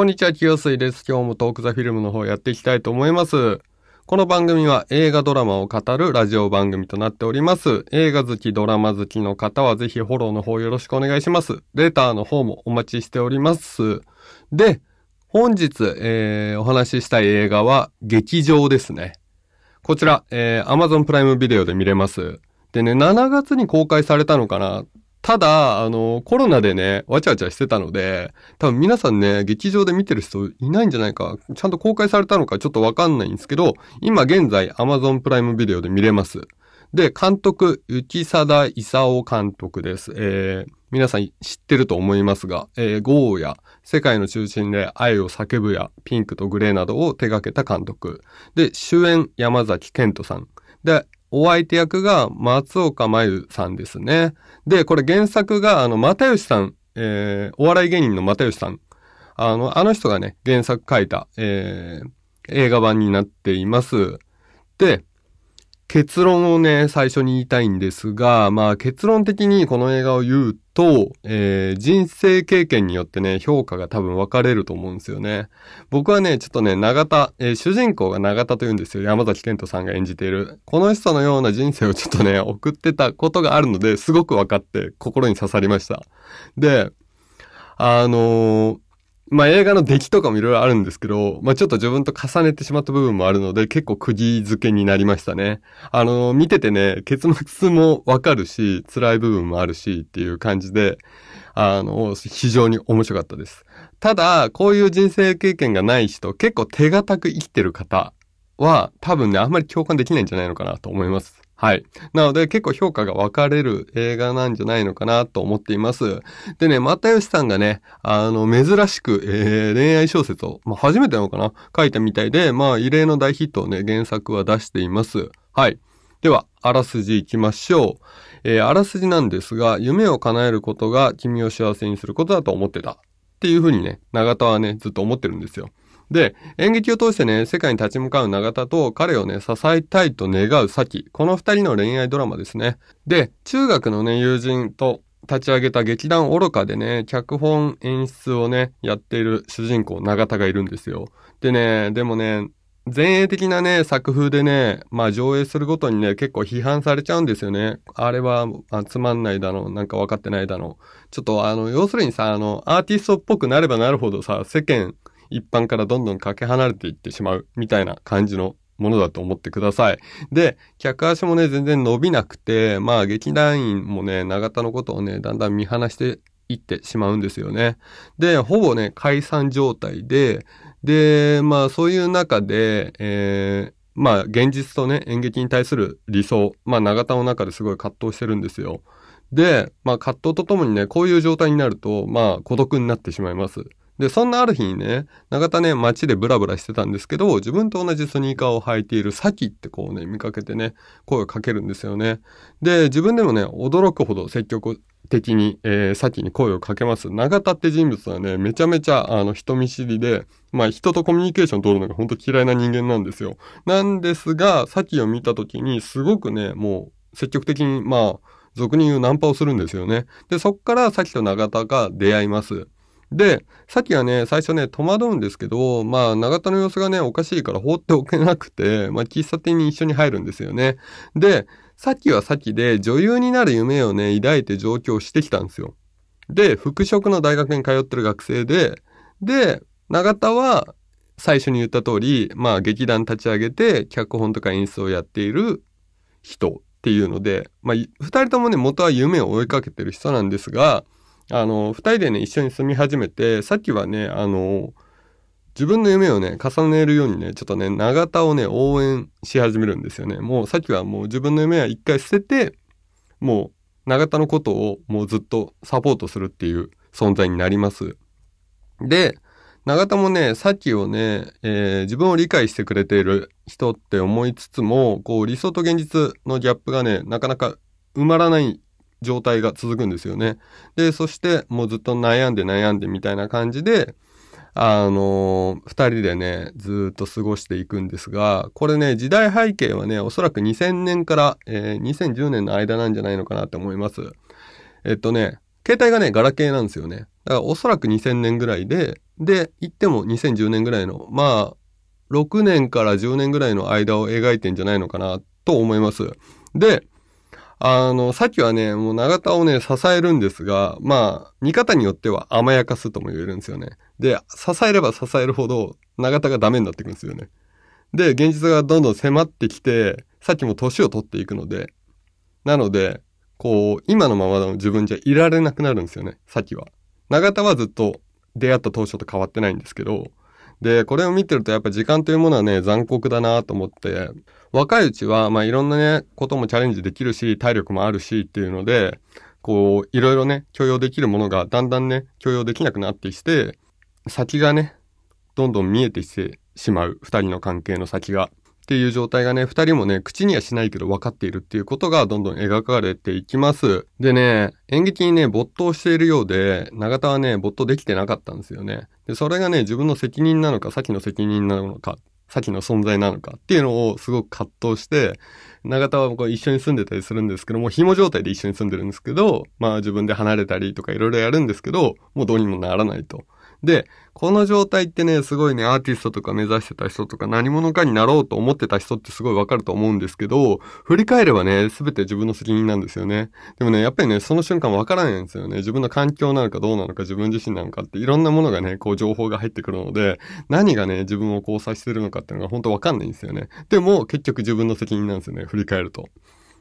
こんにちは、清水です。今日もトークザフィルムの方やっていきたいと思います。この番組は映画ドラマを語るラジオ番組となっております。映画好き、ドラマ好きの方はぜひフォローの方よろしくお願いします。レターの方もお待ちしております。で、本日、えーお話ししたい映画は劇場ですね。こちら、えー Amazon プライムビデオで見れます。でね、7月に公開されたのかなただ、あの、コロナでね、わちゃわちゃしてたので、多分皆さんね、劇場で見てる人いないんじゃないか、ちゃんと公開されたのかちょっとわかんないんですけど、今現在 Amazon プライムビデオで見れます。で、監督、雪貞勲監督です。えー、皆さん知ってると思いますが、えー、ゴーや、世界の中心で愛を叫ぶや、ピンクとグレーなどを手掛けた監督。で、主演、山崎健人さん。で、お相手役が松岡真由さんですね。で、これ原作が、あの、又吉さん、えー、お笑い芸人の又吉さん。あの、あの人がね、原作書いた、えー、映画版になっています。で、結論をね、最初に言いたいんですが、まあ結論的にこの映画を言うと、えー人生経験によってね、評価が多分分かれると思うんですよね。僕はね、ちょっとね、長田、えー主人公が長田と言うんですよ。山崎賢人さんが演じている。この人のような人生をちょっとね、送ってたことがあるので、すごく分かって心に刺さりました。で、あのーまあ、映画の出来とかもいろいろあるんですけど、まあ、ちょっと自分と重ねてしまった部分もあるので、結構釘付けになりましたね。あの見ててね、結末もわかるし、辛い部分もあるしっていう感じで、あの非常に面白かったです。ただ、こういう人生経験がない人、結構手堅く生きてる方は、多分ね、あんまり共感できないんじゃないのかなと思います。はい。なので、結構評価が分かれる映画なんじゃないのかなと思っています。でね、又吉さんがね、あの、珍しく、えー恋愛小説を、まあ、初めてなのかな？書いたみたいで、まあ、異例の大ヒットをね、原作は出しています。はい。では、あらすじ行きましょう。えーあらすじなんですが、夢を叶えることが君を幸せにすることだと思ってた。っていうふうにね、永田はね、ずっと思ってるんですよ。で、演劇を通してね、世界に立ち向かう永田と彼をね、支えたいと願う咲。この二人の恋愛ドラマですね。で、中学のね、友人と立ち上げた劇団愚かでね、脚本演出をね、やっている主人公永田がいるんですよ。でね、でもね、前衛的なね、作風でね、まあ上映するごとにね、結構批判されちゃうんですよね。あれは、あつまんないだの、なんか分かってないだの。ちょっとあの、要するにさ、あの、アーティストっぽくなればなるほどさ、世間一般からどんどんかけ離れていってしまう、みたいな感じのものだと思ってください。で、客足もね、全然伸びなくて、まあ劇団員もね、永田のことをね、だんだん見放していってしまうんですよね。で、ほぼね、解散状態で、で、まあそういう中で、えーまあ現実とね、演劇に対する理想、まあ永田の中ですごい葛藤してるんですよ。で、まあ葛藤とともにね、こういう状態になると、まあ孤独になってしまいます。で、そんなある日にね、永田ね、街でブラブラしてたんですけど、自分と同じスニーカーを履いているサキってこうね、見かけてね、声をかけるんですよね。で、自分でもね、驚くほど積極的に、えー、サキに声をかけます。永田って人物はね、めちゃめちゃ、あの、人見知りで、まあ、人とコミュニケーション取るのが本当嫌いな人間なんですよ。なんですが、サキを見た時に、すごくね、もう、積極的に、まあ、俗に言うナンパをするんですよね。で、そっからサキと永田が出会います。で、さっきはね、最初ね、戸惑うんですけど、まあ、永田の様子がね、おかしいから放っておけなくて、まあ、喫茶店に一緒に入るんですよね。で、さっきはさっきで女優になる夢をね、抱いて上京してきたんですよ。で、服飾の大学に通ってる学生で、で、永田は最初に言った通り、まあ、劇団立ち上げて、脚本とか演出をやっている人っていうので、まあ、二人ともね、元は夢を追いかけてる人なんですが、あの、二人でね、一緒に住み始めて、さっきはね、あの、自分の夢をね、重ねるようにね、ちょっとね、永田をね、応援し始めるんですよね。もうさっきはもう自分の夢は一回捨てて、もう永田のことをもうずっとサポートするっていう存在になります。で、永田もね、さっきをね、えー自分を理解してくれている人って思いつつも、こう理想と現実のギャップがね、なかなか埋まらない状態が続くんですよね。で、そしてもうずっと悩んで悩んでみたいな感じで、あのー二人でね、ずっと過ごしていくんですが、これね、時代背景はね、おそらく2000年から、えー2010年の間なんじゃないのかなって思います。えっとね、携帯がね、ガラケーなんですよね。だからおそらく2000年ぐらいで、で、言っても2010年ぐらいの、まあ、6年から10年ぐらいの間を描いてんじゃないのかなと思います。で、あの、さっきはね、もう長田をね、支えるんですが、まあ、見方によっては甘やかすとも言えるんですよね。で、支えれば支えるほど、長田がダメになっていくんですよね。で、現実がどんどん迫ってきて、さっきも年を取っていくので、なので、こう、今のままの自分じゃいられなくなるんですよね、さっきは。長田はずっと出会った当初と変わってないんですけど、で、これを見てるとやっぱ時間というものはね、残酷だなと思って、若いうちは、まあいろんなね、こともチャレンジできるし、体力もあるしっていうので、こう、いろいろね、許容できるものがだんだんね、許容できなくなってきて、先がね、どんどん見えてきてしまう、二人の関係の先が。っていう状態がね、二人もね、口にはしないけど分かっているっていうことがどんどん描かれていきます。でね、演劇にね、没頭しているようで、永田はね、没頭できてなかったんですよね。で、それがね、自分の責任なのか、先の責任なのか、先の存在なのかっていうのをすごく葛藤して、永田はこう一緒に住んでたりするんですけども、紐状態で一緒に住んでるんですけど、まあ自分で離れたりとかいろいろやるんですけど、もうどうにもならないと。で、この状態ってね、すごいね、アーティストとか目指してた人とか何者かになろうと思ってた人ってすごいわかると思うんですけど、振り返ればね、すべて自分の責任なんですよね。でもね、やっぱりね、その瞬間わからないんですよね。自分の環境なのかどうなのか自分自身なのかっていろんなものがね、こう情報が入ってくるので、何がね、自分を交差してるのかっていうのが本当わかんないんですよね。でも、結局自分の責任なんですよね、振り返ると。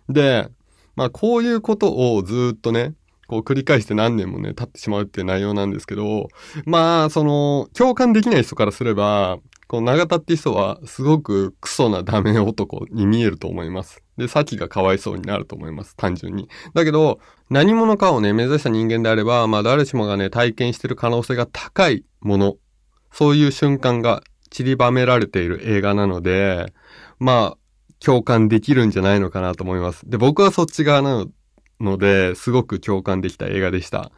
で、まあこういうことをずっとね、こう繰り返して何年もね、経ってしまうっていう内容なんですけど、まあ、その、共感できない人からすれば、この長田って人は、すごくクソなダメ男に見えると思います。で、先がかわいそうになると思います。単純に。だけど、何者かをね、目指した人間であれば、まあ誰しもがね、体験してる可能性が高いもの。そういう瞬間が散りばめられている映画なので、まあ、共感できるんじゃないのかなと思います。で、僕はそっち側なのので、すごく共感できた映画でした。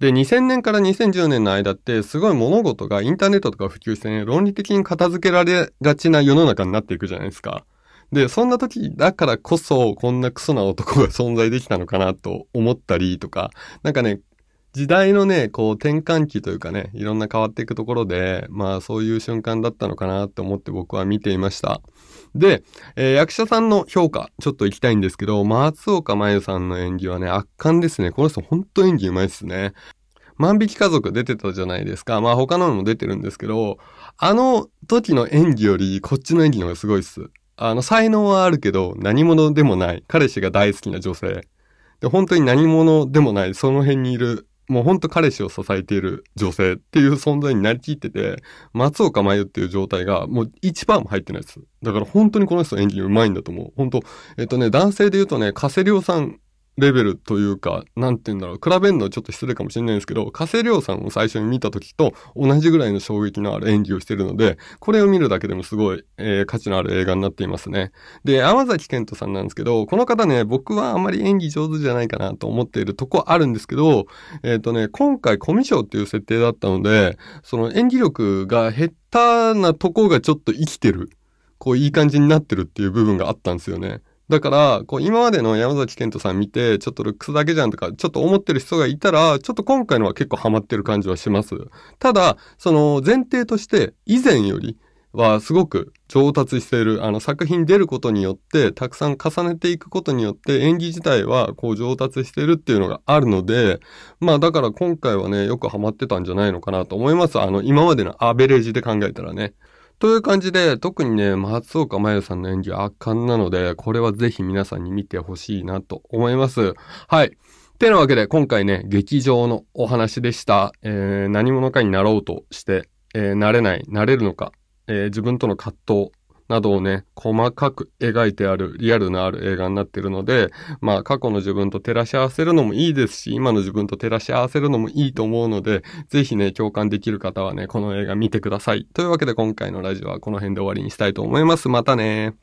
で、2000年から2010年の間って、すごい物事がインターネットとか普及してね、論理的に片付けられがちな世の中になっていくじゃないですか。で、そんな時だからこそ、こんなクソな男が存在できたのかなと思ったりとか、なんかね、時代のね、こう転換期というかね、いろんな変わっていくところで、まあそういう瞬間だったのかなと思って僕は見ていました。で、えー、役者さんの評価、ちょっと行きたいんですけど、松岡真優さんの演技はね、圧巻ですね。この人ほんと演技うまいっすね。万引き家族出てたじゃないですか。まあ他のも出てるんですけど、あの時の演技よりこっちの演技の方がすごいっす。あの、才能はあるけど、何者でもない。彼氏が大好きな女性。で、本当に何者でもない、その辺にいるもうほんと彼氏を支えている女性っていう存在になりきってて、松岡真優っていう状態がもう1%も入ってないです。だから本当にこの人演技上手いんだと思う。本当えっとね、男性で言うとね、加瀬亮さんレベルというか、なんて言うんだろう、比べるのはちょっと失礼かもしれないんですけど、加瀬亮さんを最初に見た時と同じぐらいの衝撃のある演技をしてるので、これを見るだけでもすごい、えー、価値のある映画になっていますね。で、山崎健人さんなんですけど、この方ね、僕はあんまり演技上手じゃないかなと思っているとこあるんですけど、えっ、ー、とね、今回コミュ障っていう設定だったので、その演技力が減ったなとこがちょっと生きてる。こういい感じになってるっていう部分があったんですよね。だから、こう、今までの山崎健人さん見て、ちょっとルックスだけじゃんとか、ちょっと思ってる人がいたら、ちょっと今回のは結構ハマってる感じはします。ただ、その前提として、以前よりはすごく上達している、あの作品出ることによって、たくさん重ねていくことによって、演技自体はこう上達しているっていうのがあるので、まあだから今回はね、よくハマってたんじゃないのかなと思います。あの、今までのアベレージで考えたらね。という感じで、特にね、松岡真由さんの演技圧巻なので、これはぜひ皆さんに見てほしいなと思います。はい。てなわけで、今回ね、劇場のお話でした。えー、何者かになろうとして、えー、なれない、なれるのか、えー、自分との葛藤、などをね、細かく描いてある、リアルのある映画になってるので、まあ過去の自分と照らし合わせるのもいいですし、今の自分と照らし合わせるのもいいと思うので、ぜひね、共感できる方はね、この映画見てください。というわけで今回のラジオはこの辺で終わりにしたいと思います。またね